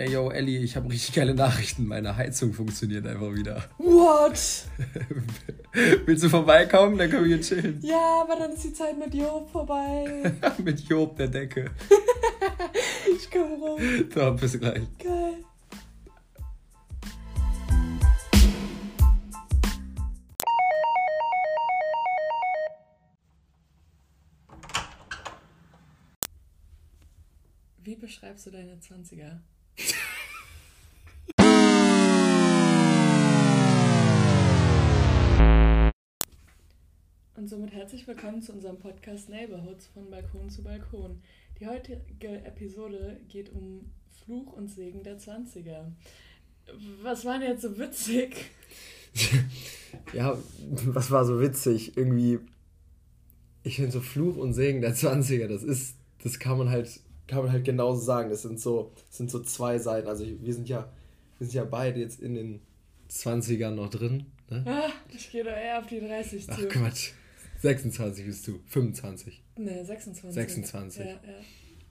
Ey, yo, Ellie, ich habe richtig geile Nachrichten. Meine Heizung funktioniert einfach wieder. What? Willst du vorbeikommen? Dann können wir hier chillen. Ja, aber dann ist die Zeit mit Job vorbei. mit Job der Decke. ich komme rum. So, bis gleich. Geil. Wie beschreibst du deine 20er? Und somit herzlich willkommen zu unserem Podcast Neighborhoods von Balkon zu Balkon. Die heutige Episode geht um Fluch und Segen der 20er. Was war denn jetzt so witzig? ja, was war so witzig? Irgendwie, ich finde so Fluch und Segen der 20er, das ist, das kann man halt kann man halt genauso sagen. Das sind so, das sind so zwei Seiten. Also wir sind ja, wir sind ja beide jetzt in den 20ern noch drin. Ne? Ah, ich gehe doch eher auf die 30 zu. Ach Quatsch. 26 bist du. 25. Ne, 26. 26. Ja, ja.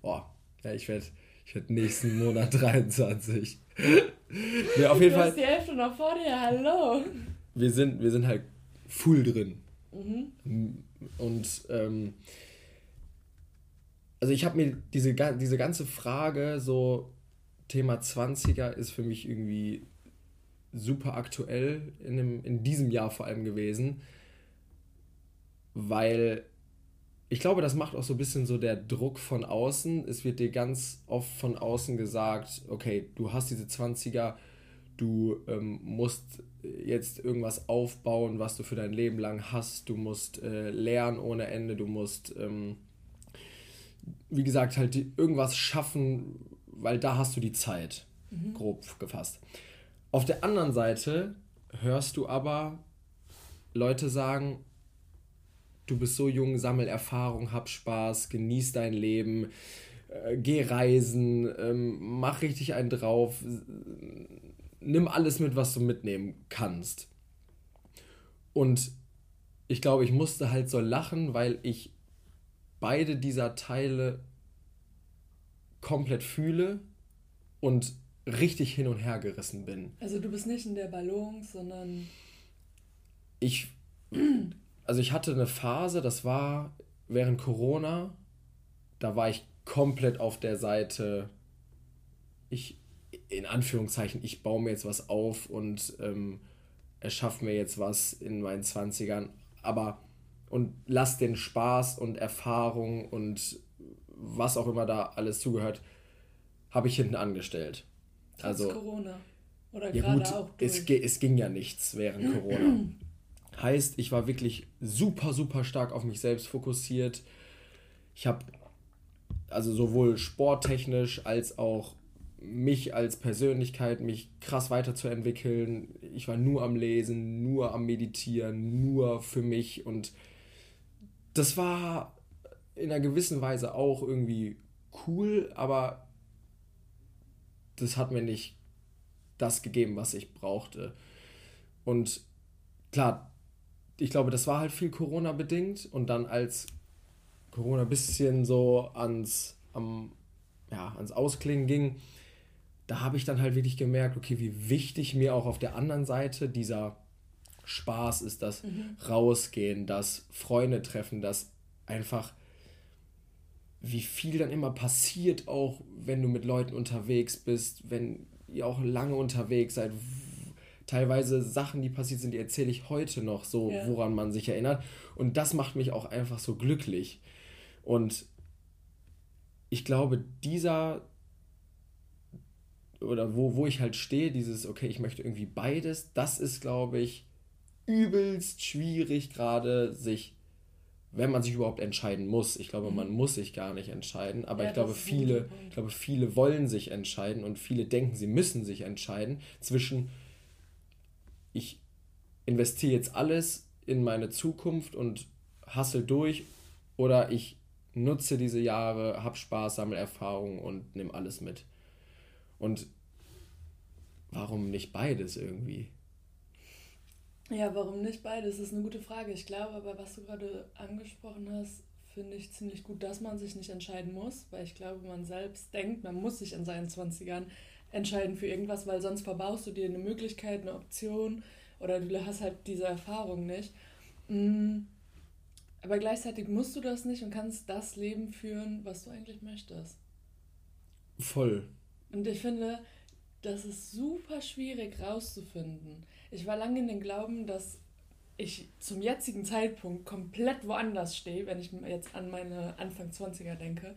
Boah, ja, ich werde ich werd nächsten Monat 23. ja, auf jeden du Fall. hast die Hälfte noch vor dir, hallo. Wir sind, wir sind halt full drin. Mhm. Und ähm, also ich habe mir diese, diese ganze Frage, so Thema 20er, ist für mich irgendwie super aktuell in, dem, in diesem Jahr vor allem gewesen, weil ich glaube, das macht auch so ein bisschen so der Druck von außen. Es wird dir ganz oft von außen gesagt, okay, du hast diese 20er, du ähm, musst jetzt irgendwas aufbauen, was du für dein Leben lang hast, du musst äh, lernen ohne Ende, du musst... Ähm, wie gesagt, halt irgendwas schaffen, weil da hast du die Zeit, mhm. grob gefasst. Auf der anderen Seite hörst du aber Leute sagen, du bist so jung, sammel Erfahrung, hab Spaß, genieß dein Leben, äh, geh reisen, ähm, mach richtig einen drauf, nimm alles mit, was du mitnehmen kannst. Und ich glaube, ich musste halt so lachen, weil ich beide dieser Teile komplett fühle und richtig hin und her gerissen bin. Also du bist nicht in der Balance, sondern ich also ich hatte eine Phase, das war während Corona, da war ich komplett auf der Seite ich in Anführungszeichen, ich baue mir jetzt was auf und ähm, erschaffe mir jetzt was in meinen 20ern, aber und lass den Spaß und Erfahrung und was auch immer da alles zugehört, habe ich hinten angestellt. Trotz also Corona. Oder ja gerade gut, auch durch. Es, es ging ja nichts während Corona. heißt, ich war wirklich super, super stark auf mich selbst fokussiert. Ich habe also sowohl sporttechnisch als auch mich als Persönlichkeit, mich krass weiterzuentwickeln. Ich war nur am Lesen, nur am Meditieren, nur für mich und das war in einer gewissen Weise auch irgendwie cool, aber das hat mir nicht das gegeben, was ich brauchte. Und klar, ich glaube, das war halt viel Corona bedingt und dann als Corona ein bisschen so ans, am, ja, ans Ausklingen ging, da habe ich dann halt wirklich gemerkt, okay, wie wichtig mir auch auf der anderen Seite dieser Spaß ist, das mhm. Rausgehen, das Freunde treffen, das einfach, wie viel dann immer passiert, auch wenn du mit Leuten unterwegs bist, wenn ihr auch lange unterwegs seid. Teilweise Sachen, die passiert sind, die erzähle ich heute noch so, ja. woran man sich erinnert. Und das macht mich auch einfach so glücklich. Und ich glaube, dieser oder wo, wo ich halt stehe, dieses, okay, ich möchte irgendwie beides, das ist, glaube ich, übelst schwierig gerade sich, wenn man sich überhaupt entscheiden muss. Ich glaube, man mhm. muss sich gar nicht entscheiden, aber ja, ich glaube, viele, ich glaube, viele wollen sich entscheiden und viele denken, sie müssen sich entscheiden zwischen ich investiere jetzt alles in meine Zukunft und hassel durch oder ich nutze diese Jahre, hab Spaß, sammle Erfahrung und nehme alles mit. Und warum nicht beides irgendwie? Ja, warum nicht beides? Das ist eine gute Frage. Ich glaube aber, was du gerade angesprochen hast, finde ich ziemlich gut, dass man sich nicht entscheiden muss, weil ich glaube, man selbst denkt, man muss sich in seinen 20ern entscheiden für irgendwas, weil sonst verbaust du dir eine Möglichkeit, eine Option oder du hast halt diese Erfahrung nicht. Mm, aber gleichzeitig musst du das nicht und kannst das Leben führen, was du eigentlich möchtest. Voll. Und ich finde, das ist super schwierig rauszufinden. Ich war lange in den Glauben, dass ich zum jetzigen Zeitpunkt komplett woanders stehe, wenn ich jetzt an meine Anfang 20er denke.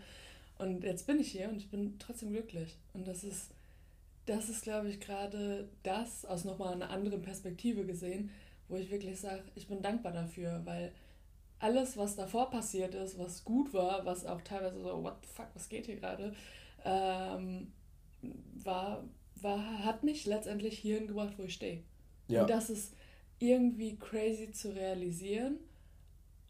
Und jetzt bin ich hier und ich bin trotzdem glücklich. Und das ist, das ist, glaube ich, gerade das aus nochmal einer anderen Perspektive gesehen, wo ich wirklich sage, ich bin dankbar dafür, weil alles, was davor passiert ist, was gut war, was auch teilweise so, what the fuck, was geht hier gerade, ähm, war, war, hat mich letztendlich hierhin gebracht, wo ich stehe. Ja. Und das ist irgendwie crazy zu realisieren.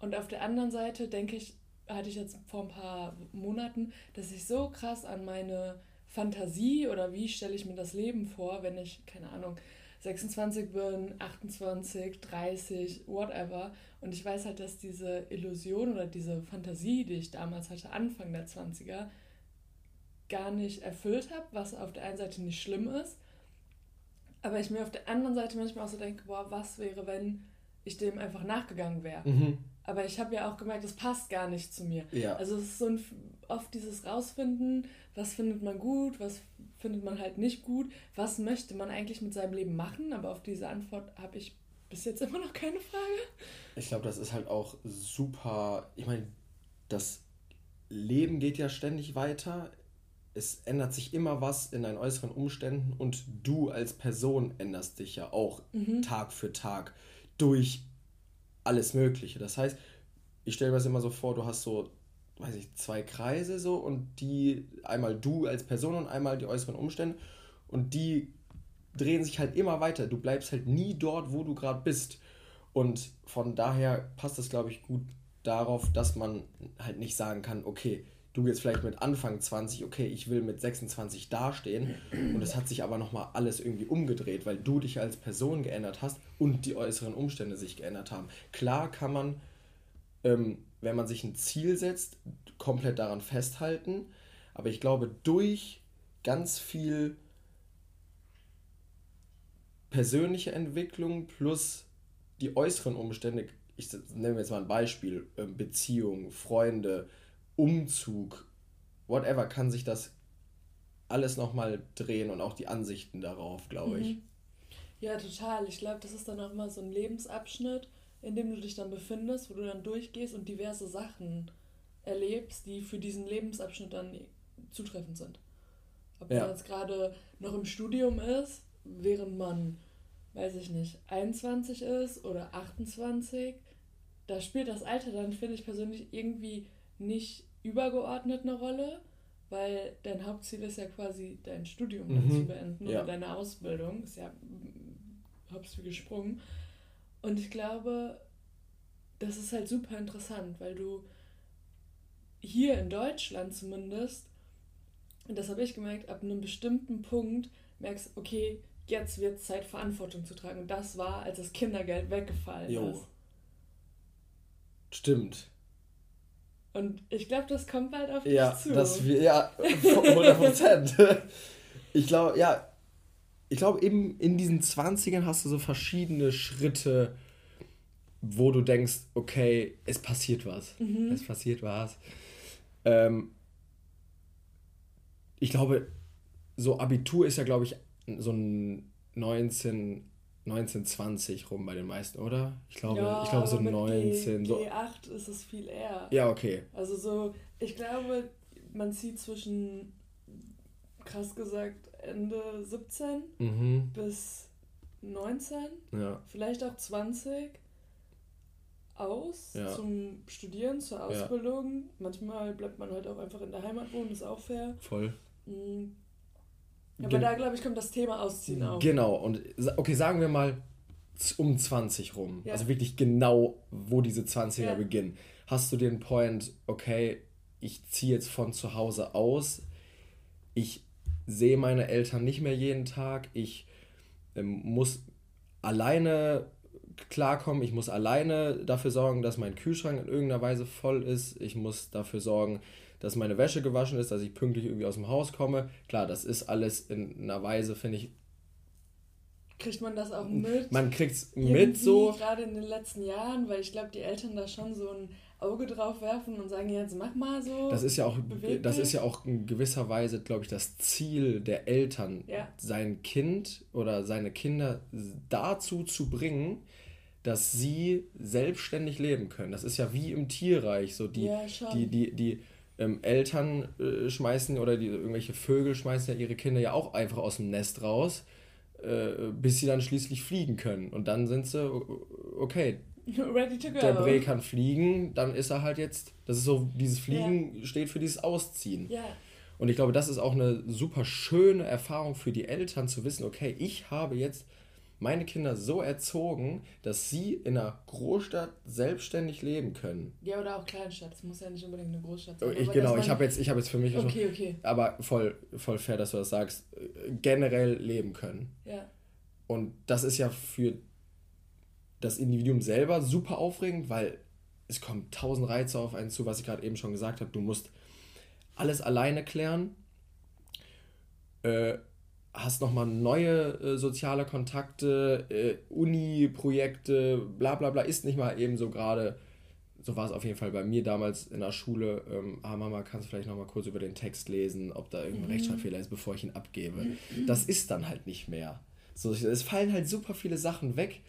Und auf der anderen Seite denke ich, hatte ich jetzt vor ein paar Monaten, dass ich so krass an meine Fantasie oder wie stelle ich mir das Leben vor, wenn ich, keine Ahnung, 26 bin, 28, 30, whatever. Und ich weiß halt, dass diese Illusion oder diese Fantasie, die ich damals hatte, Anfang der 20er, gar nicht erfüllt habe, was auf der einen Seite nicht schlimm ist, aber ich mir auf der anderen Seite manchmal auch so denke, boah, was wäre, wenn ich dem einfach nachgegangen wäre. Mhm. Aber ich habe ja auch gemerkt, das passt gar nicht zu mir. Ja. Also es ist so ein, oft dieses Rausfinden, was findet man gut, was findet man halt nicht gut, was möchte man eigentlich mit seinem Leben machen. Aber auf diese Antwort habe ich bis jetzt immer noch keine Frage. Ich glaube, das ist halt auch super. Ich meine, das Leben geht ja ständig weiter es ändert sich immer was in deinen äußeren Umständen und du als Person änderst dich ja auch mhm. Tag für Tag durch alles Mögliche. Das heißt, ich stelle mir das immer so vor, du hast so, weiß ich, zwei Kreise so und die, einmal du als Person und einmal die äußeren Umstände und die drehen sich halt immer weiter. Du bleibst halt nie dort, wo du gerade bist. Und von daher passt es, glaube ich, gut darauf, dass man halt nicht sagen kann, okay, du jetzt vielleicht mit Anfang 20, okay, ich will mit 26 dastehen und es hat sich aber nochmal alles irgendwie umgedreht, weil du dich als Person geändert hast und die äußeren Umstände sich geändert haben. Klar kann man, ähm, wenn man sich ein Ziel setzt, komplett daran festhalten, aber ich glaube, durch ganz viel persönliche Entwicklung plus die äußeren Umstände, ich nenne jetzt mal ein Beispiel, ähm, Beziehung, Freunde, Umzug, whatever, kann sich das alles nochmal drehen und auch die Ansichten darauf, glaube ich. Mhm. Ja, total. Ich glaube, das ist dann auch immer so ein Lebensabschnitt, in dem du dich dann befindest, wo du dann durchgehst und diverse Sachen erlebst, die für diesen Lebensabschnitt dann zutreffend sind. Ob ja. man jetzt gerade noch im Studium ist, während man, weiß ich nicht, 21 ist oder 28, da spielt das Alter dann, finde ich persönlich, irgendwie nicht übergeordnet eine Rolle, weil dein Hauptziel ist ja quasi dein Studium mhm. zu beenden ja. oder deine Ausbildung. Ist ja hops wie gesprungen. Und ich glaube, das ist halt super interessant, weil du hier in Deutschland zumindest, und das habe ich gemerkt, ab einem bestimmten Punkt merkst, okay, jetzt wird es Zeit, Verantwortung zu tragen. Und das war, als das Kindergeld weggefallen jo. ist. Stimmt. Und ich glaube, das kommt bald auf dich ja, zu. Das, ja, 100 Prozent. ich glaube, ja, ich glaube, eben in diesen 20ern hast du so verschiedene Schritte, wo du denkst, okay, es passiert was. Mhm. Es passiert was. Ähm, ich glaube, so Abitur ist ja, glaube ich, so ein 19, 1920 rum bei den meisten, oder? Ich glaube, ja, ich glaube so 19. G, so. G8 ist es viel eher. Ja, okay. Also so, ich glaube, man zieht zwischen, krass gesagt, Ende 17 mhm. bis 19, ja. vielleicht auch 20 aus ja. zum Studieren, zur Ausbildung. Ja. Manchmal bleibt man halt auch einfach in der Heimat wohnen, ist auch fair. Voll. Mhm. Aber da, glaube ich, kommt das Thema Ausziehen auf. Genau, und okay, sagen wir mal um 20 rum. Also wirklich genau, wo diese 20er ja. beginnen. Hast du den Point, okay, ich ziehe jetzt von zu Hause aus, ich sehe meine Eltern nicht mehr jeden Tag, ich ähm, muss alleine klarkommen, ich muss alleine dafür sorgen, dass mein Kühlschrank in irgendeiner Weise voll ist, ich muss dafür sorgen, dass meine Wäsche gewaschen ist, dass ich pünktlich irgendwie aus dem Haus komme. Klar, das ist alles in einer Weise, finde ich. Kriegt man das auch mit? Man kriegt es mit so. Gerade in den letzten Jahren, weil ich glaube, die Eltern da schon so ein Auge drauf werfen und sagen, jetzt mach mal so. Das ist ja auch, das ist ja auch in gewisser Weise, glaube ich, das Ziel der Eltern, ja. sein Kind oder seine Kinder dazu zu bringen, dass sie selbstständig leben können. Das ist ja wie im Tierreich, so die, ja, die, die, die ähm, Eltern äh, schmeißen oder die irgendwelche Vögel schmeißen ja ihre Kinder ja auch einfach aus dem Nest raus, äh, bis sie dann schließlich fliegen können. Und dann sind sie, okay, Ready to go. Der Bre kann fliegen, dann ist er halt jetzt, das ist so, dieses Fliegen yeah. steht für dieses Ausziehen. Ja. Und ich glaube, das ist auch eine super schöne Erfahrung für die Eltern zu wissen, okay, ich habe jetzt meine Kinder so erzogen, dass sie in einer Großstadt selbstständig leben können. Ja, oder auch Kleinstadt. Es muss ja nicht unbedingt eine Großstadt sein. Ich, genau, ich habe jetzt, hab jetzt für mich okay, schon, okay. aber voll, voll fair, dass du das sagst, generell leben können. Ja. Und das ist ja für das Individuum selber super aufregend, weil es kommen tausend Reize auf einen zu, was ich gerade eben schon gesagt habe. Du musst alles alleine klären, äh, hast nochmal neue äh, soziale Kontakte, äh, Uni-Projekte, bla bla bla, ist nicht mal eben so gerade, so war es auf jeden Fall bei mir damals in der Schule, ähm, ah Mama, kannst du vielleicht nochmal kurz über den Text lesen, ob da irgendein mhm. Rechtschreibfehler ist, bevor ich ihn abgebe. Mhm. Das ist dann halt nicht mehr. So, es fallen halt super viele Sachen weg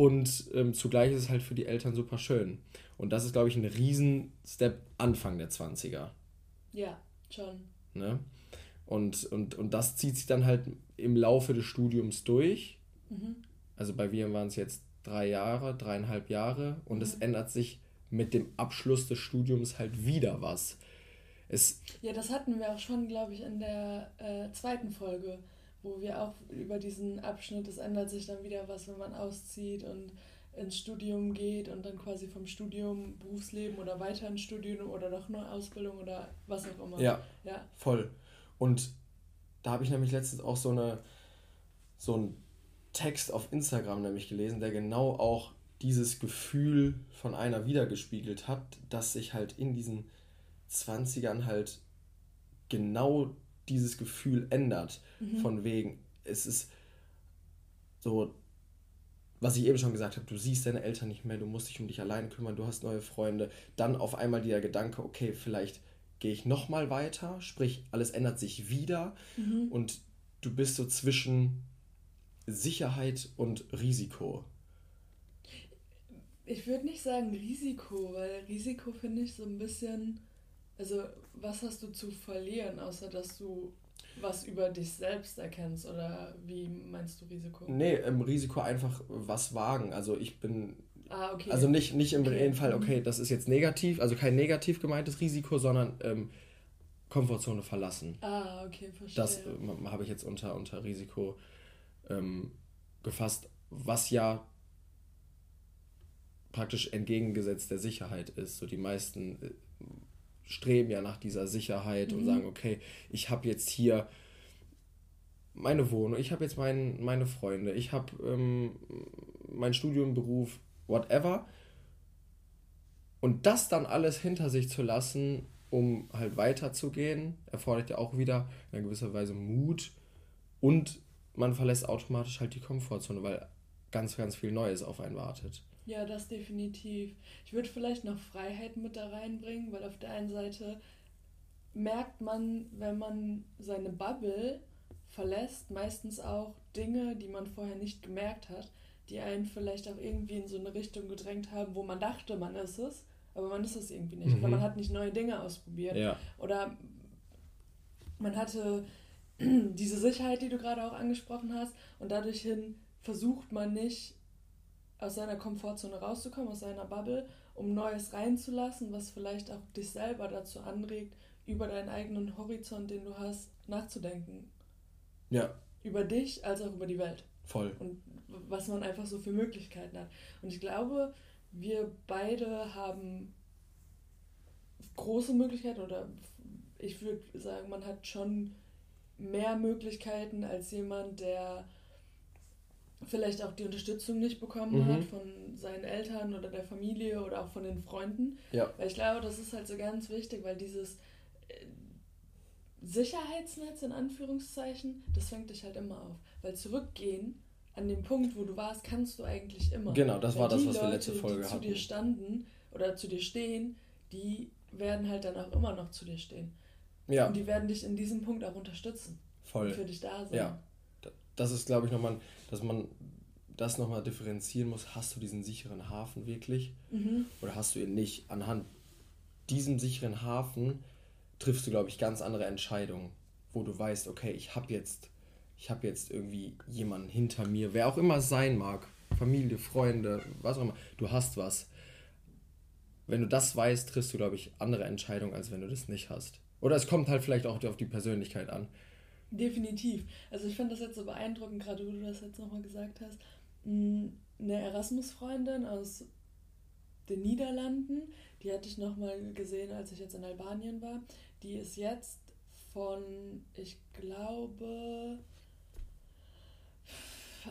und ähm, zugleich ist es halt für die Eltern super schön. Und das ist, glaube ich, ein Riesen-Step Anfang der 20er. Ja, schon. Ne? Und, und, und das zieht sich dann halt im Laufe des Studiums durch. Mhm. Also bei wir waren es jetzt drei Jahre, dreieinhalb Jahre und mhm. es ändert sich mit dem Abschluss des Studiums halt wieder was. Es ja, das hatten wir auch schon, glaube ich, in der äh, zweiten Folge wo wir auch über diesen Abschnitt, es ändert sich dann wieder was, wenn man auszieht und ins Studium geht und dann quasi vom Studium Berufsleben oder weiter ins Studium oder doch nur Ausbildung oder was auch immer. Ja, ja. voll. Und da habe ich nämlich letztens auch so eine so einen Text auf Instagram nämlich gelesen, der genau auch dieses Gefühl von einer wiedergespiegelt hat, dass sich halt in diesen 20ern halt genau dieses Gefühl ändert. Mhm. Von wegen, es ist so, was ich eben schon gesagt habe, du siehst deine Eltern nicht mehr, du musst dich um dich alleine kümmern, du hast neue Freunde. Dann auf einmal dieser Gedanke, okay, vielleicht gehe ich nochmal weiter, sprich, alles ändert sich wieder mhm. und du bist so zwischen Sicherheit und Risiko. Ich würde nicht sagen Risiko, weil Risiko finde ich so ein bisschen also, was hast du zu verlieren, außer dass du was über dich selbst erkennst? Oder wie meinst du Risiko? Nee, im Risiko einfach was wagen. Also, ich bin. Ah, okay. Also nicht, nicht im okay. Fall, okay, mhm. das ist jetzt negativ, also kein negativ gemeintes Risiko, sondern ähm, Komfortzone verlassen. Ah, okay, verstehe. Das äh, habe ich jetzt unter, unter Risiko ähm, gefasst, was ja praktisch entgegengesetzt der Sicherheit ist. So die meisten äh, streben ja nach dieser Sicherheit mhm. und sagen, okay, ich habe jetzt hier meine Wohnung, ich habe jetzt mein, meine Freunde, ich habe ähm, mein Studium, Beruf, whatever. Und das dann alles hinter sich zu lassen, um halt weiterzugehen, erfordert ja auch wieder in gewisser Weise Mut und man verlässt automatisch halt die Komfortzone, weil ganz, ganz viel Neues auf einen wartet. Ja, das definitiv. Ich würde vielleicht noch Freiheit mit da reinbringen, weil auf der einen Seite merkt man, wenn man seine Bubble verlässt, meistens auch Dinge, die man vorher nicht gemerkt hat, die einen vielleicht auch irgendwie in so eine Richtung gedrängt haben, wo man dachte, man ist es, aber man ist es irgendwie nicht. Mhm. Oder man hat nicht neue Dinge ausprobiert. Ja. Oder man hatte diese Sicherheit, die du gerade auch angesprochen hast, und dadurch hin versucht man nicht aus seiner Komfortzone rauszukommen, aus seiner Bubble, um Neues reinzulassen, was vielleicht auch dich selber dazu anregt, über deinen eigenen Horizont, den du hast, nachzudenken. Ja. Über dich als auch über die Welt. Voll. Und was man einfach so für Möglichkeiten hat. Und ich glaube, wir beide haben große Möglichkeiten oder ich würde sagen, man hat schon mehr Möglichkeiten als jemand, der vielleicht auch die Unterstützung nicht bekommen mhm. hat von seinen Eltern oder der Familie oder auch von den Freunden. Ja. Weil ich glaube, das ist halt so ganz wichtig, weil dieses Sicherheitsnetz in Anführungszeichen, das fängt dich halt immer auf. Weil zurückgehen an den Punkt, wo du warst, kannst du eigentlich immer. Genau, das Weil war das, was Leute, wir letzte Folge die hatten. zu dir standen oder zu dir stehen, die werden halt dann auch immer noch zu dir stehen. Ja. Und die werden dich in diesem Punkt auch unterstützen. Voll. Und für dich da sein. Ja. Das ist, glaube ich, nochmal, dass man das nochmal differenzieren muss. Hast du diesen sicheren Hafen wirklich? Mhm. Oder hast du ihn nicht? Anhand diesem sicheren Hafen triffst du, glaube ich, ganz andere Entscheidungen, wo du weißt, okay, ich habe jetzt, ich habe jetzt irgendwie jemanden hinter mir, wer auch immer es sein mag, Familie, Freunde, was auch immer, du hast was. Wenn du das weißt, triffst du, glaube ich, andere Entscheidungen, als wenn du das nicht hast. Oder es kommt halt vielleicht auch auf die Persönlichkeit an. Definitiv. Also ich finde das jetzt so beeindruckend, gerade wo du das jetzt nochmal gesagt hast. Hm, eine Erasmus-Freundin aus den Niederlanden, die hatte ich nochmal gesehen, als ich jetzt in Albanien war. Die ist jetzt von, ich glaube,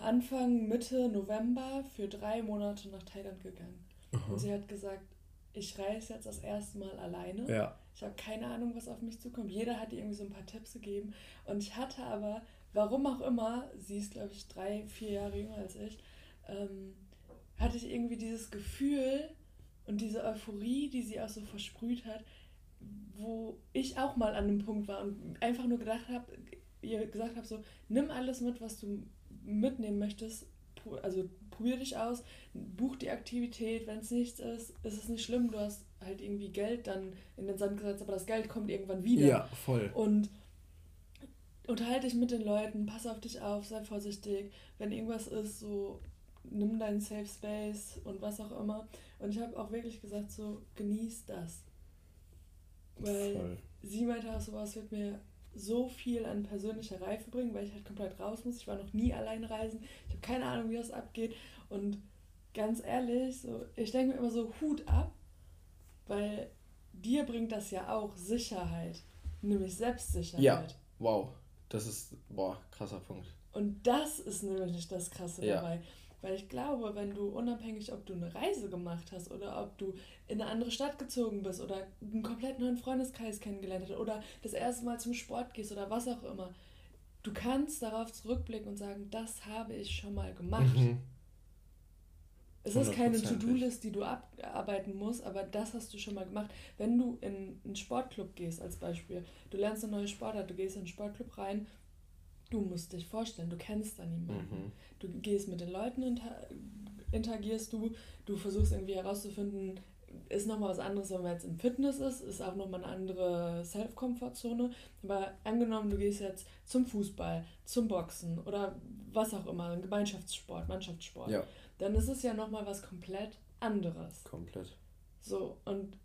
Anfang, Mitte November für drei Monate nach Thailand gegangen. Aha. Und sie hat gesagt, ich reise jetzt das erste Mal alleine. Ja. Ich habe keine Ahnung, was auf mich zukommt. Jeder hat irgendwie so ein paar Tipps gegeben. Und ich hatte aber, warum auch immer, sie ist, glaube ich, drei, vier Jahre jünger als ich, ähm, hatte ich irgendwie dieses Gefühl und diese Euphorie, die sie auch so versprüht hat, wo ich auch mal an dem Punkt war und einfach nur gedacht habe, ihr gesagt habe, so, nimm alles mit, was du mitnehmen möchtest, also probier dich aus, buch die Aktivität, wenn es nichts ist, ist es nicht schlimm, du hast halt irgendwie Geld dann in den Sand gesetzt, aber das Geld kommt irgendwann wieder. Ja, voll. Und unterhalte dich mit den Leuten, pass auf dich auf, sei vorsichtig, wenn irgendwas ist, so nimm deinen Safe Space und was auch immer. Und ich habe auch wirklich gesagt, so genieß das. Weil Voll. sie meinte auch, sowas wird mir so viel an persönlicher Reife bringen, weil ich halt komplett raus muss. Ich war noch nie allein reisen. Ich habe keine Ahnung, wie das abgeht. Und ganz ehrlich, so, ich denke mir immer so, Hut ab, weil dir bringt das ja auch Sicherheit. Nämlich Selbstsicherheit. Ja, wow. Das ist, boah, krasser Punkt. Und das ist nämlich das Krasse ja. dabei. Weil ich glaube, wenn du unabhängig, ob du eine Reise gemacht hast oder ob du in eine andere Stadt gezogen bist oder einen komplett neuen Freundeskreis kennengelernt hast oder das erste Mal zum Sport gehst oder was auch immer, du kannst darauf zurückblicken und sagen, das habe ich schon mal gemacht. Mhm. Es ist keine To-Do-List, die du abarbeiten musst, aber das hast du schon mal gemacht. Wenn du in einen Sportclub gehst, als Beispiel, du lernst eine neue Sportart, du gehst in einen Sportclub rein Du musst dich vorstellen, du kennst da niemanden. Mhm. Du gehst mit den Leuten, inter interagierst du, du versuchst irgendwie herauszufinden, ist nochmal was anderes, wenn man jetzt im Fitness ist, ist auch nochmal eine andere Self-Komfortzone. Aber angenommen, du gehst jetzt zum Fußball, zum Boxen oder was auch immer, ein Gemeinschaftssport, Mannschaftssport, ja. dann ist es ja nochmal was komplett anderes. Komplett. So, und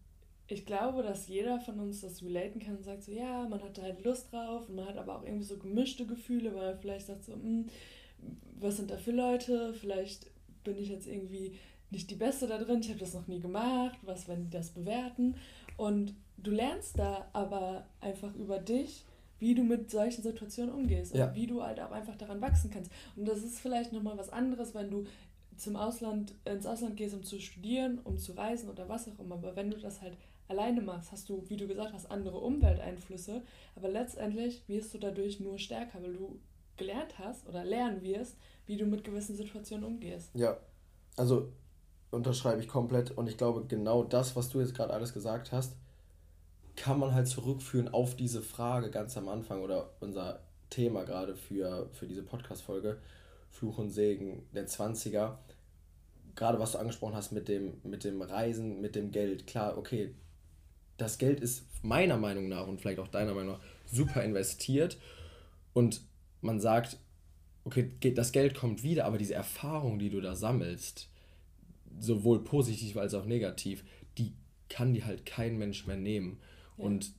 ich glaube, dass jeder von uns das relaten kann und sagt so, ja, man hat da halt Lust drauf und man hat aber auch irgendwie so gemischte Gefühle, weil man vielleicht sagt so, hm, was sind da für Leute, vielleicht bin ich jetzt irgendwie nicht die Beste da drin, ich habe das noch nie gemacht, was, wenn die das bewerten und du lernst da aber einfach über dich, wie du mit solchen Situationen umgehst ja. und wie du halt auch einfach daran wachsen kannst. Und das ist vielleicht nochmal was anderes, wenn du zum Ausland, ins Ausland gehst, um zu studieren, um zu reisen oder was auch immer. Aber wenn du das halt alleine machst, hast du, wie du gesagt hast, andere Umwelteinflüsse, aber letztendlich wirst du dadurch nur stärker, weil du gelernt hast oder lernen wirst, wie du mit gewissen Situationen umgehst. Ja, also unterschreibe ich komplett und ich glaube, genau das, was du jetzt gerade alles gesagt hast, kann man halt zurückführen auf diese Frage ganz am Anfang oder unser Thema gerade für, für diese Podcast-Folge, Fluch und Segen der 20er. Gerade was du angesprochen hast mit dem, mit dem Reisen, mit dem Geld. Klar, okay, das Geld ist meiner Meinung nach und vielleicht auch deiner Meinung nach super investiert und man sagt, okay, das Geld kommt wieder, aber diese Erfahrung, die du da sammelst, sowohl positiv als auch negativ, die kann dir halt kein Mensch mehr nehmen. Ja. Und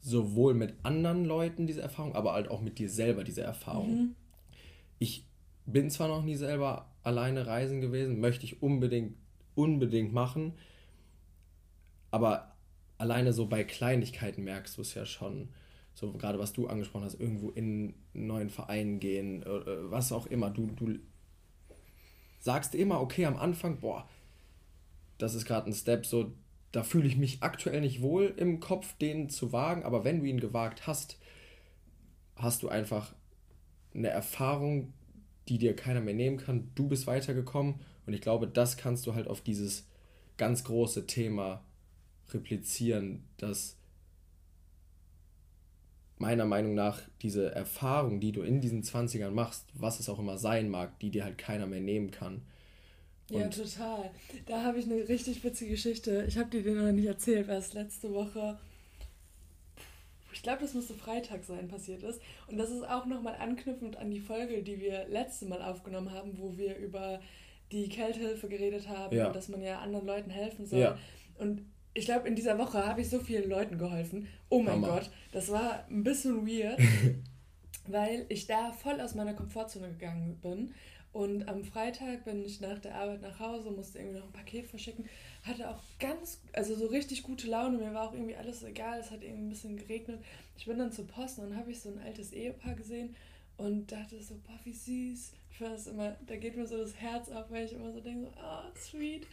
sowohl mit anderen Leuten diese Erfahrung, aber halt auch mit dir selber diese Erfahrung. Mhm. Ich bin zwar noch nie selber alleine reisen gewesen, möchte ich unbedingt, unbedingt machen, aber alleine so bei Kleinigkeiten merkst du es ja schon. So gerade was du angesprochen hast, irgendwo in einen neuen Verein gehen, äh, äh, was auch immer. Du, du sagst immer, okay, am Anfang, boah, das ist gerade ein Step, so, da fühle ich mich aktuell nicht wohl im Kopf, den zu wagen, aber wenn du ihn gewagt hast, hast du einfach eine Erfahrung, die dir keiner mehr nehmen kann. Du bist weitergekommen und ich glaube, das kannst du halt auf dieses ganz große Thema replizieren, dass meiner Meinung nach diese Erfahrung, die du in diesen 20ern machst, was es auch immer sein mag, die dir halt keiner mehr nehmen kann. Und ja, total. Da habe ich eine richtig witzige Geschichte. Ich habe dir den noch nicht erzählt, weil es letzte Woche, ich glaube, das müsste Freitag sein, passiert ist. Und das ist auch nochmal anknüpfend an die Folge, die wir letzte Mal aufgenommen haben, wo wir über die Kältehilfe geredet haben ja. und dass man ja anderen Leuten helfen soll. Ja. Und ich glaube, in dieser Woche habe ich so vielen Leuten geholfen. Oh mein Hammer. Gott, das war ein bisschen weird, weil ich da voll aus meiner Komfortzone gegangen bin. Und am Freitag bin ich nach der Arbeit nach Hause, musste irgendwie noch ein Paket verschicken, hatte auch ganz, also so richtig gute Laune. Mir war auch irgendwie alles egal, es hat irgendwie ein bisschen geregnet. Ich bin dann zur Post und dann habe ich so ein altes Ehepaar gesehen und dachte so, boah, wie süß ich das immer, da geht mir so das Herz auf, weil ich immer so denke, so, oh, sweet.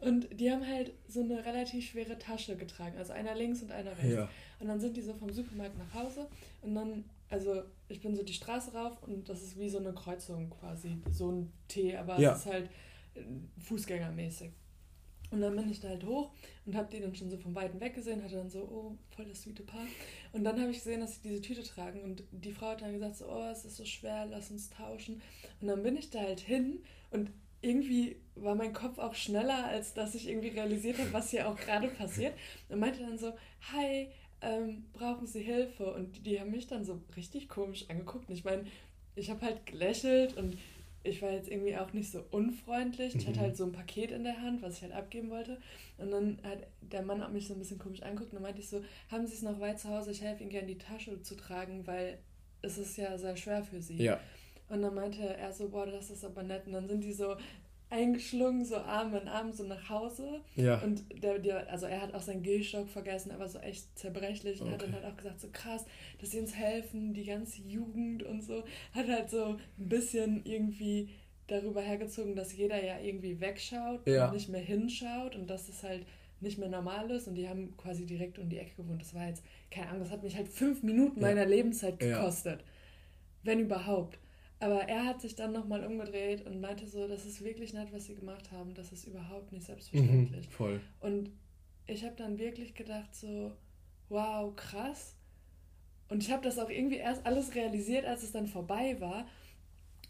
Und die haben halt so eine relativ schwere Tasche getragen, also einer links und einer rechts. Ja. Und dann sind die so vom Supermarkt nach Hause und dann, also ich bin so die Straße rauf und das ist wie so eine Kreuzung quasi, so ein T, aber ja. es ist halt äh, fußgängermäßig. Und dann bin ich da halt hoch und habe die dann schon so von Weitem weg gesehen, hatte dann so, oh, voll das sweete Paar. Und dann habe ich gesehen, dass sie diese Tüte tragen und die Frau hat dann gesagt, so, oh, es ist so schwer, lass uns tauschen. Und dann bin ich da halt hin und irgendwie war mein Kopf auch schneller, als dass ich irgendwie realisiert habe, was hier auch gerade passiert. Und meinte dann so, hi, ähm, brauchen Sie Hilfe? Und die haben mich dann so richtig komisch angeguckt. Und ich meine, ich habe halt gelächelt und ich war jetzt irgendwie auch nicht so unfreundlich. Ich hatte mhm. halt so ein Paket in der Hand, was ich halt abgeben wollte. Und dann hat der Mann mich so ein bisschen komisch angeguckt und dann meinte ich so, haben Sie es noch weit zu Hause? Ich helfe Ihnen gerne die Tasche zu tragen, weil es ist ja sehr schwer für Sie. Ja. Und dann meinte er so, boah, das ist aber nett. Und dann sind die so eingeschlungen, so Arm in Arm, so nach Hause. Ja. Und der, der, also er hat auch seinen Gehstock vergessen, aber so echt zerbrechlich. Und okay. hat dann halt auch gesagt, so krass, dass sie uns helfen, die ganze Jugend und so. Hat halt so ein bisschen irgendwie darüber hergezogen, dass jeder ja irgendwie wegschaut ja. und nicht mehr hinschaut und dass es halt nicht mehr normal ist. Und die haben quasi direkt um die Ecke gewohnt. Das war jetzt, keine Ahnung, das hat mich halt fünf Minuten ja. meiner Lebenszeit gekostet. Wenn überhaupt. Aber er hat sich dann nochmal umgedreht und meinte so, das ist wirklich nett, was sie gemacht haben. Das ist überhaupt nicht selbstverständlich. Mhm, voll. Und ich habe dann wirklich gedacht so, wow, krass. Und ich habe das auch irgendwie erst alles realisiert, als es dann vorbei war.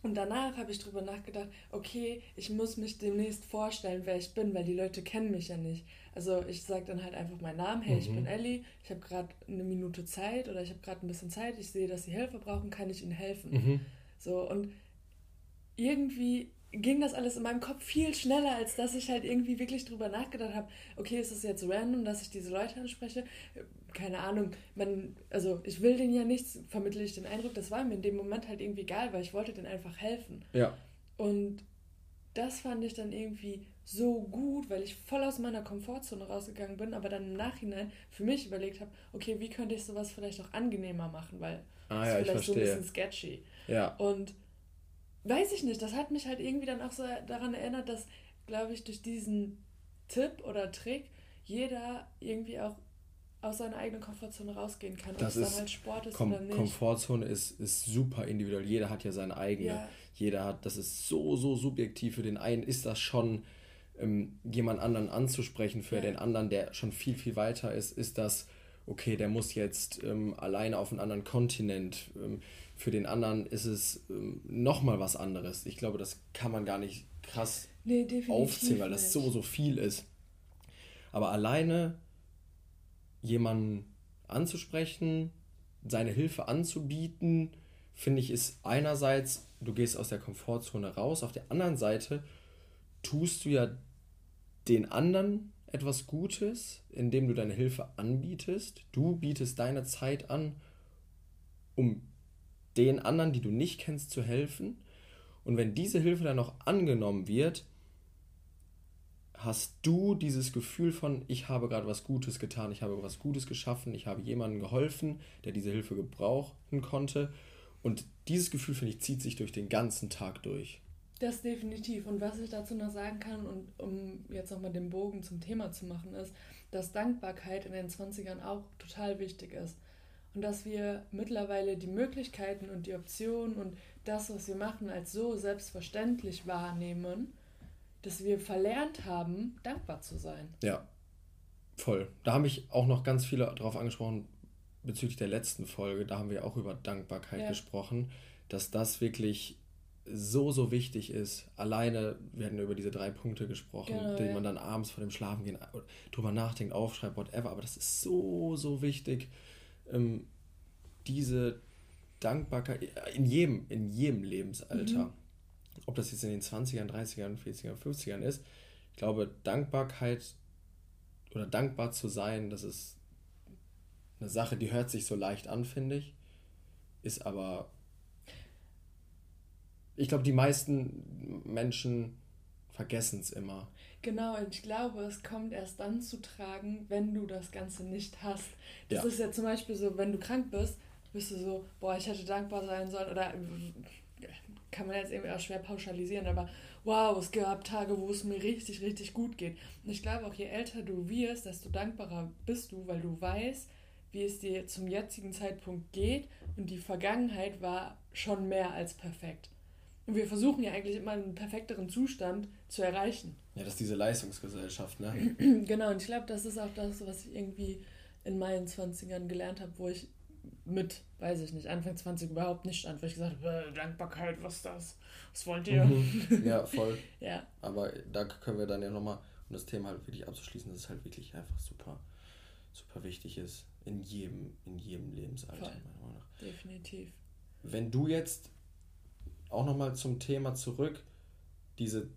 Und danach habe ich drüber nachgedacht, okay, ich muss mich demnächst vorstellen, wer ich bin, weil die Leute kennen mich ja nicht. Also ich sage dann halt einfach meinen Namen, hey, mhm. ich bin Ellie, ich habe gerade eine Minute Zeit oder ich habe gerade ein bisschen Zeit, ich sehe, dass sie Hilfe brauchen, kann ich ihnen helfen. Mhm. So, und irgendwie ging das alles in meinem Kopf viel schneller, als dass ich halt irgendwie wirklich drüber nachgedacht habe, okay, ist es jetzt random, dass ich diese Leute anspreche? Keine Ahnung, man, also ich will denen ja nichts, vermittle ich den Eindruck, das war mir in dem Moment halt irgendwie egal, weil ich wollte denen einfach helfen. Ja. Und das fand ich dann irgendwie so gut, weil ich voll aus meiner Komfortzone rausgegangen bin, aber dann im Nachhinein für mich überlegt habe, okay, wie könnte ich sowas vielleicht auch angenehmer machen, weil ah, ja, ist vielleicht so ein bisschen sketchy. Ja. Und weiß ich nicht, das hat mich halt irgendwie dann auch so daran erinnert, dass, glaube ich, durch diesen Tipp oder Trick jeder irgendwie auch aus seiner eigenen Komfortzone rausgehen kann. Das ob es dann halt Sport ist Kom oder nicht. Komfortzone ist, ist super individuell. Jeder hat ja seine eigene. Ja. Jeder hat, das ist so, so subjektiv. Für den einen ist das schon, ähm, jemand anderen anzusprechen. Für ja. den anderen, der schon viel, viel weiter ist, ist das, okay, der muss jetzt ähm, alleine auf einen anderen Kontinent. Ähm, für den anderen ist es ähm, nochmal was anderes. Ich glaube, das kann man gar nicht krass nee, aufzählen, weil das so, so viel ist. Aber alleine jemanden anzusprechen, seine Hilfe anzubieten, finde ich, ist einerseits, du gehst aus der Komfortzone raus, auf der anderen Seite tust du ja den anderen etwas Gutes, indem du deine Hilfe anbietest. Du bietest deine Zeit an, um den anderen, die du nicht kennst, zu helfen. Und wenn diese Hilfe dann noch angenommen wird, hast du dieses Gefühl von, ich habe gerade was Gutes getan, ich habe was Gutes geschaffen, ich habe jemandem geholfen, der diese Hilfe gebrauchen konnte. Und dieses Gefühl, finde ich, zieht sich durch den ganzen Tag durch. Das definitiv. Und was ich dazu noch sagen kann, und um jetzt nochmal den Bogen zum Thema zu machen, ist, dass Dankbarkeit in den 20ern auch total wichtig ist. Und dass wir mittlerweile die Möglichkeiten und die Optionen und das, was wir machen, als so selbstverständlich wahrnehmen, dass wir verlernt haben, dankbar zu sein. Ja, voll. Da haben mich auch noch ganz viele darauf angesprochen bezüglich der letzten Folge. Da haben wir auch über Dankbarkeit ja. gesprochen, dass das wirklich so, so wichtig ist. Alleine, wir hatten über diese drei Punkte gesprochen, genau, die ja. man dann abends vor dem Schlafengehen drüber nachdenkt, aufschreibt, whatever. Aber das ist so, so wichtig, ähm, diese Dankbarkeit in jedem, in jedem Lebensalter. Mhm. Ob das jetzt in den 20ern, 30ern, 40ern, 50ern ist. Ich glaube, Dankbarkeit oder dankbar zu sein, das ist eine Sache, die hört sich so leicht an, finde ich. Ist aber ich glaube, die meisten Menschen vergessen es immer. Genau, und ich glaube, es kommt erst dann zu tragen, wenn du das Ganze nicht hast. Das ja. ist ja zum Beispiel so, wenn du krank bist, bist du so, boah, ich hätte dankbar sein sollen oder kann man jetzt irgendwie auch schwer pauschalisieren, aber wow, es gab Tage, wo es mir richtig, richtig gut geht. Und ich glaube auch, je älter du wirst, desto dankbarer bist du, weil du weißt, wie es dir zum jetzigen Zeitpunkt geht und die Vergangenheit war schon mehr als perfekt. Und wir versuchen ja eigentlich immer einen perfekteren Zustand zu erreichen. Ja, das ist diese Leistungsgesellschaft, ne? genau, und ich glaube, das ist auch das, was ich irgendwie in meinen 20ern gelernt habe, wo ich mit, weiß ich nicht, Anfang 20 überhaupt nicht stand, weil ich gesagt habe, äh, Dankbarkeit, was ist das? Was wollt ihr? Mhm. Ja, voll. ja. Aber da können wir dann ja nochmal, um das Thema halt wirklich abzuschließen, dass es halt wirklich einfach super, super wichtig ist in jedem, in jedem Lebensalter, voll. meiner Meinung nach. Definitiv. Wenn du jetzt auch nochmal zum Thema zurück, diese,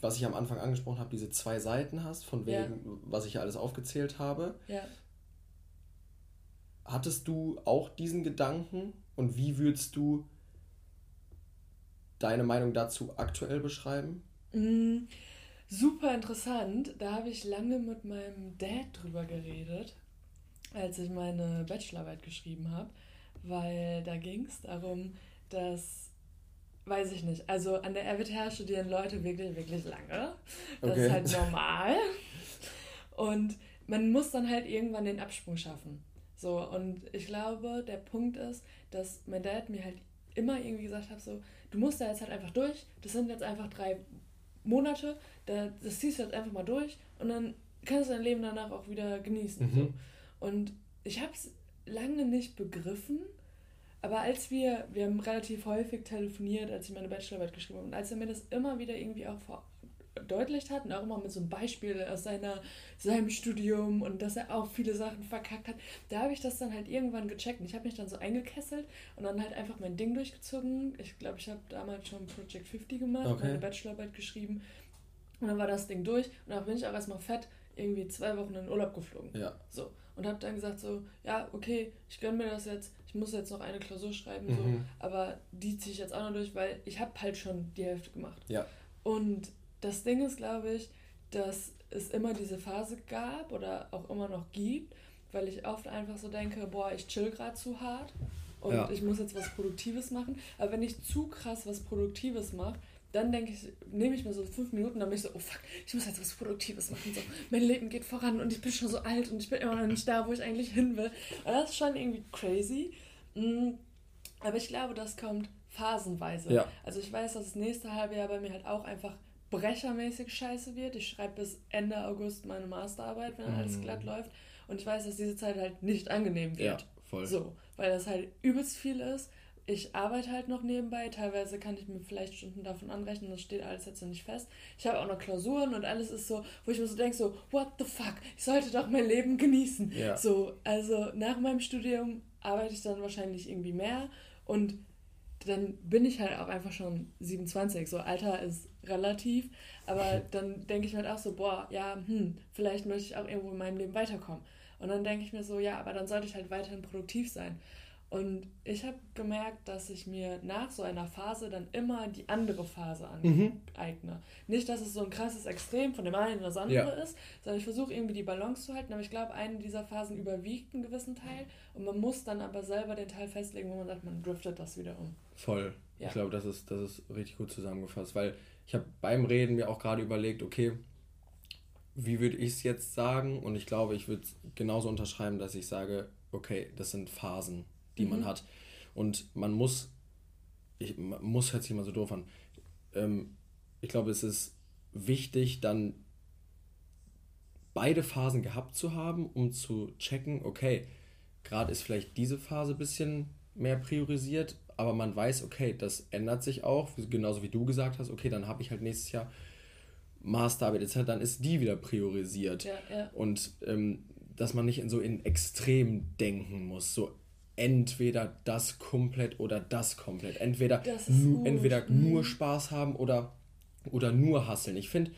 was ich am Anfang angesprochen habe, diese zwei Seiten hast, von wegen, ja. was ich ja alles aufgezählt habe. Ja. Hattest du auch diesen Gedanken und wie würdest du deine Meinung dazu aktuell beschreiben? Mm, super interessant. Da habe ich lange mit meinem Dad drüber geredet, als ich meine Bachelorarbeit geschrieben habe, weil da ging es darum, dass weiß ich nicht. Also an der RWTH studieren Leute wirklich, wirklich lange. Das okay. ist halt normal. Und man muss dann halt irgendwann den Absprung schaffen. So, und ich glaube, der Punkt ist, dass mein Dad mir halt immer irgendwie gesagt hat, so, du musst da jetzt halt einfach durch, das sind jetzt einfach drei Monate, das ziehst du jetzt einfach mal durch und dann kannst du dein Leben danach auch wieder genießen. Mhm. So. Und ich habe es lange nicht begriffen, aber als wir, wir haben relativ häufig telefoniert, als ich meine Bachelorarbeit geschrieben habe, und als er mir das immer wieder irgendwie auch verdeutlicht hat und auch immer mit so einem Beispiel aus seiner, seinem Studium und dass er auch viele Sachen verkackt hat, da habe ich das dann halt irgendwann gecheckt und ich habe mich dann so eingekesselt und dann halt einfach mein Ding durchgezogen. Ich glaube, ich habe damals schon Project 50 gemacht, okay. meine Bachelorarbeit geschrieben und dann war das Ding durch und dann bin ich auch erstmal fett irgendwie zwei Wochen in den Urlaub geflogen. Ja. So. Und habe dann gesagt so, ja, okay, ich gönne mir das jetzt, ich muss jetzt noch eine Klausur schreiben, mhm. so, aber die ziehe ich jetzt auch noch durch, weil ich habe halt schon die Hälfte gemacht. Ja. Und das Ding ist, glaube ich, dass es immer diese Phase gab oder auch immer noch gibt, weil ich oft einfach so denke, boah, ich chill gerade zu hart und ja. ich muss jetzt was Produktives machen. Aber wenn ich zu krass was Produktives mache, dann denke ich, nehme ich mir so fünf Minuten, dann bin ich so, oh fuck, ich muss jetzt was Produktives machen. So, mein Leben geht voran und ich bin schon so alt und ich bin immer noch nicht da, wo ich eigentlich hin will. Und das ist schon irgendwie crazy. Mm, aber ich glaube, das kommt phasenweise. Ja. Also ich weiß, dass das nächste halbe Jahr bei mir halt auch einfach brechermäßig scheiße wird. Ich schreibe bis Ende August meine Masterarbeit, wenn mm. alles glatt läuft. Und ich weiß, dass diese Zeit halt nicht angenehm wird. Ja, voll. So, weil das halt übelst viel ist ich arbeite halt noch nebenbei. Teilweise kann ich mir vielleicht Stunden davon anrechnen, das steht alles jetzt noch nicht fest. Ich habe auch noch Klausuren und alles ist so, wo ich mir so denke, so, what the fuck, ich sollte doch mein Leben genießen. Ja. So, also nach meinem Studium arbeite ich dann wahrscheinlich irgendwie mehr und dann bin ich halt auch einfach schon 27. So, Alter ist relativ, aber dann denke ich mir halt auch so, boah, ja, hm, vielleicht möchte ich auch irgendwo in meinem Leben weiterkommen. Und dann denke ich mir so, ja, aber dann sollte ich halt weiterhin produktiv sein. Und ich habe gemerkt, dass ich mir nach so einer Phase dann immer die andere Phase Mhm. aneigne. Nicht, dass es so ein krasses Extrem von dem einen oder das andere Ja. ist, sondern ich versuche irgendwie die Balance zu halten. Aber ich glaube, eine dieser Phasen überwiegt einen gewissen Teil und man muss dann aber selber den Teil festlegen, wo man sagt, man driftet das wieder um. Voll. Ja. Ich glaube, das ist, das ist richtig gut zusammengefasst, weil ich habe beim Reden mir auch gerade überlegt, okay, wie würde ich es jetzt sagen? Und ich glaube, ich würde es genauso unterschreiben, dass ich sage, okay, das sind Phasen, die man Mhm. hat. Und man muss, ich, man muss hört sich immer so doof an. Ähm, ich glaube, es ist wichtig, dann beide Phasen gehabt zu haben, um zu checken, okay, gerade ist vielleicht diese Phase ein bisschen mehr priorisiert, aber man weiß, okay, das ändert sich auch, genauso wie du gesagt hast, okay, dann habe ich halt nächstes Jahr Masterarbeit etc., dann ist die wieder priorisiert. Ja, ja. Und ähm, dass man nicht in so in Extrem denken muss, so entweder das komplett oder das komplett. Entweder, Das entweder nur Spaß haben oder, oder nur hasseln. Ich finde,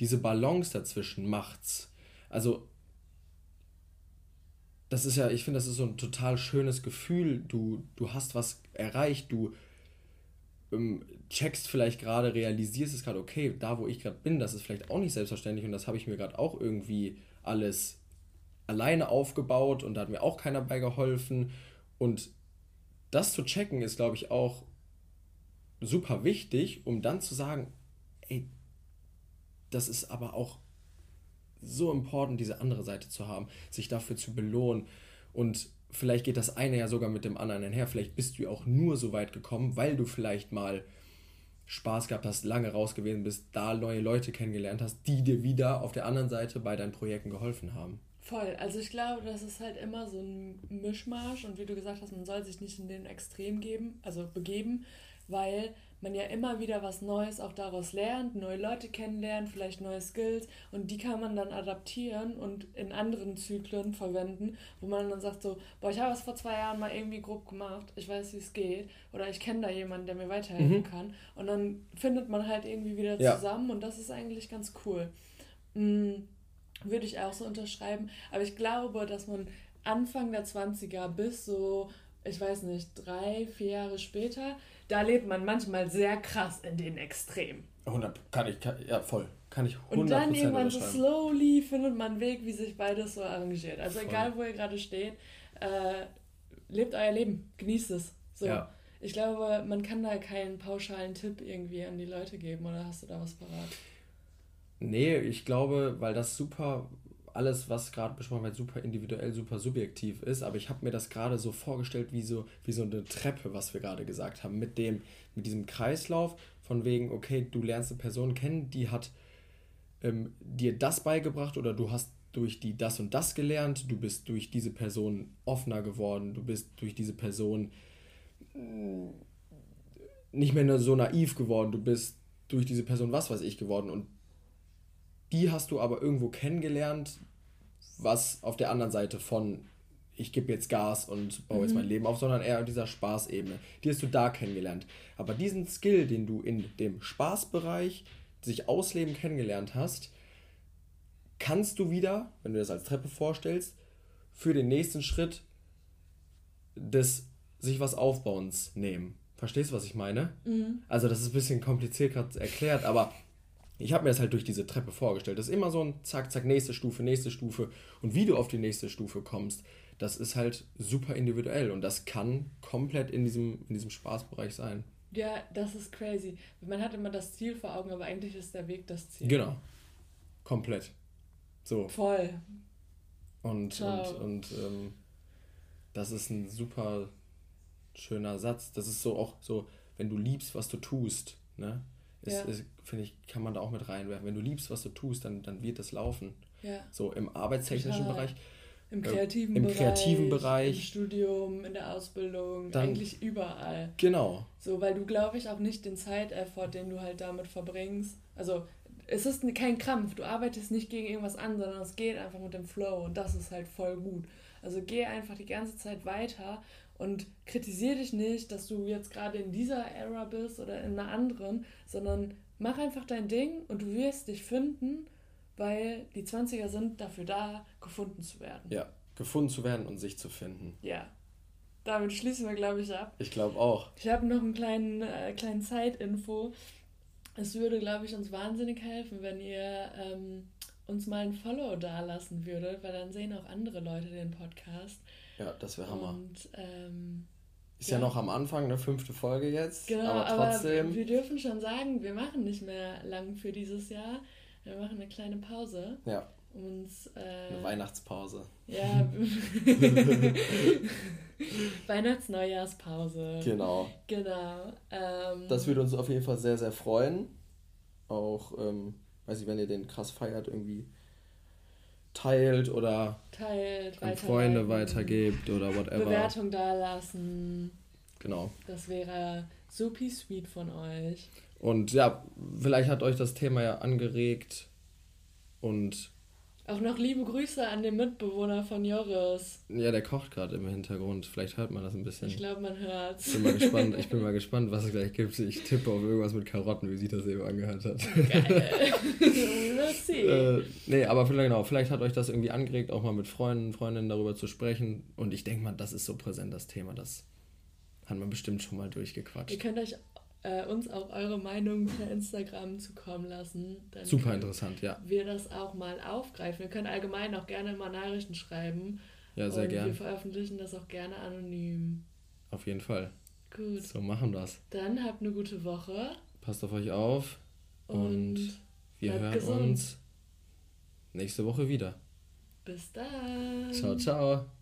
diese Balance dazwischen macht's. Also, das ist ja, ich finde, das ist so ein total schönes Gefühl. Du, du hast was erreicht, du ähm, checkst vielleicht gerade, realisierst es gerade, okay, da wo ich gerade bin, das ist vielleicht auch nicht selbstverständlich und das habe ich mir gerade auch irgendwie alles alleine aufgebaut und da hat mir auch keiner bei geholfen. Und das zu checken ist, glaube ich, auch super wichtig, um dann zu sagen, ey, das ist aber auch so important, diese andere Seite zu haben, sich dafür zu belohnen. Und vielleicht geht das eine ja sogar mit dem anderen einher. Vielleicht bist du ja auch nur so weit gekommen, weil du vielleicht mal Spaß gehabt hast, lange raus gewesen bist, da neue Leute kennengelernt hast, die dir wieder auf der anderen Seite bei deinen Projekten geholfen haben. Voll. Also ich glaube, das ist halt immer so ein Mischmasch und wie du gesagt hast, man soll sich nicht in den Extrem geben, also begeben, weil man ja immer wieder was Neues auch daraus lernt, neue Leute kennenlernt, vielleicht neue Skills und die kann man dann adaptieren und in anderen Zyklen verwenden, wo man dann sagt so, boah, ich habe das vor zwei Jahren mal irgendwie grob gemacht, ich weiß, wie es geht oder ich kenne da jemanden, der mir weiterhelfen Mhm. kann und dann findet man halt irgendwie wieder Ja. zusammen und das ist eigentlich ganz cool. Mm. Würde ich auch so unterschreiben. Aber ich glaube, dass man Anfang der 20er bis so, ich weiß nicht, drei, vier Jahre später, da lebt man manchmal sehr krass in den Extremen. 100, kann ich, kann, ja voll, kann ich 100% Und dann irgendwann so slowly findet man einen Weg, wie sich beides so arrangiert. Also Voll. egal, wo ihr gerade steht, äh, lebt euer Leben, genießt es. So. Ja. Ich glaube, man kann da keinen pauschalen Tipp irgendwie an die Leute geben. Oder hast du da was parat? Nee, ich glaube, weil das super, alles, was gerade besprochen wird, super individuell, super subjektiv ist, aber ich habe mir das gerade so vorgestellt, wie so, wie so eine Treppe, was wir gerade gesagt haben, mit dem, mit diesem Kreislauf, von wegen, okay, du lernst eine Person kennen, die hat ähm, dir das beigebracht oder du hast durch die das und das gelernt, du bist durch diese Person offener geworden, du bist durch diese Person mm, nicht mehr nur so naiv geworden, du bist durch diese Person was weiß ich geworden und die hast du aber irgendwo kennengelernt, was auf der anderen Seite von ich gebe jetzt Gas und baue jetzt Mhm. mein Leben auf, sondern eher auf dieser Spaßebene. Die hast du da kennengelernt. Aber diesen Skill, den du in dem Spaßbereich sich ausleben kennengelernt hast, kannst du wieder, wenn du das als Treppe vorstellst, für den nächsten Schritt des sich was Aufbauens nehmen. Verstehst du, was ich meine? Mhm. Also das ist ein bisschen kompliziert gerade erklärt, aber ich habe mir das halt durch diese Treppe vorgestellt. Das ist immer so ein Zack, Zack, nächste Stufe, nächste Stufe. Und wie du auf die nächste Stufe kommst, das ist halt super individuell und das kann komplett in diesem, in diesem Spaßbereich sein. Ja, das ist crazy. Man hat immer das Ziel vor Augen, aber eigentlich ist der Weg das Ziel. Genau. Komplett. So. Voll. Und, Ciao. und, und ähm, das ist ein super schöner Satz. Das ist so auch so, wenn du liebst, was du tust, ne? Ja. Finde ich, kann man da auch mit reinwerfen. Wenn du liebst, was du tust, dann, dann wird das laufen. Ja. So im arbeitstechnischen Total. Bereich. Im Äh, kreativen im Bereich. kreativen Bereich. Im Studium, in der Ausbildung, Dann- eigentlich überall. Genau. So, weil du, glaube ich, auch nicht den Zeiteffort, den du halt damit verbringst. Also, es ist kein Krampf. Du arbeitest nicht gegen irgendwas an, sondern es geht einfach mit dem Flow und das ist halt voll gut. Also, geh einfach die ganze Zeit weiter und kritisiere dich nicht, dass du jetzt gerade in dieser Era bist oder in einer anderen, sondern mach einfach dein Ding und du wirst dich finden, weil die 20er sind dafür da, gefunden zu werden. Ja. Gefunden zu werden und sich zu finden. Ja. damit schließen wir, glaube ich, ab. Ich glaube auch. Ich habe noch einen kleinen, äh, kleinen Zeitinfo. Es würde, glaube ich, uns wahnsinnig helfen, wenn ihr ähm, uns mal ein Follow dalassen würdet, weil dann sehen auch andere Leute den Podcast. Ja, das wäre Hammer. Und ähm, Ist ja. noch am Anfang, eine fünfte Folge jetzt. Genau, aber aber trotzdem. wir dürfen schon sagen, wir machen nicht mehr lang für dieses Jahr. Wir machen eine kleine Pause. Ja. Und, äh, eine Weihnachtspause. Ja. Weihnachts-Neujahrspause. Genau. Genau. Ähm, Das würde uns auf jeden Fall sehr, sehr freuen. Auch, ähm, weiß ich, wenn ihr den krass feiert, irgendwie teilt oder teilt, an Freunde weitergebt oder whatever. Bewertung dalassen. Genau. Das wäre supi sweet von euch. Und ja, vielleicht hat euch das Thema ja angeregt und Auch noch liebe Grüße an den Mitbewohner von Joris. ja, der kocht gerade im Hintergrund. Vielleicht hört man das ein bisschen. Ich glaube, man hört's. Ich bin mal gespannt, ich bin mal gespannt, was es gleich gibt. Ich tippe auf irgendwas mit Karotten, wie sich das eben angehört hat. Geil. Äh, nee, aber vielleicht, genau, vielleicht hat euch das irgendwie angeregt, auch mal mit Freunden, Freundinnen darüber zu sprechen. Und ich denke mal, das ist so präsent, das Thema. Das hat man bestimmt schon mal Ihr durchgequatscht. könnt euch äh, uns auch eure Meinung per Instagram zukommen lassen. Dann Super interessant, ja. Wir das auch mal aufgreifen. Wir können allgemein auch gerne mal Nachrichten schreiben. Ja, sehr und gern. Wir veröffentlichen das auch gerne anonym. Auf jeden Fall. Gut. So machen wir's. Dann habt eine gute Woche. Passt auf euch auf und, Und wir hören gesund. uns nächste Woche wieder. Bis dann. Ciao, ciao.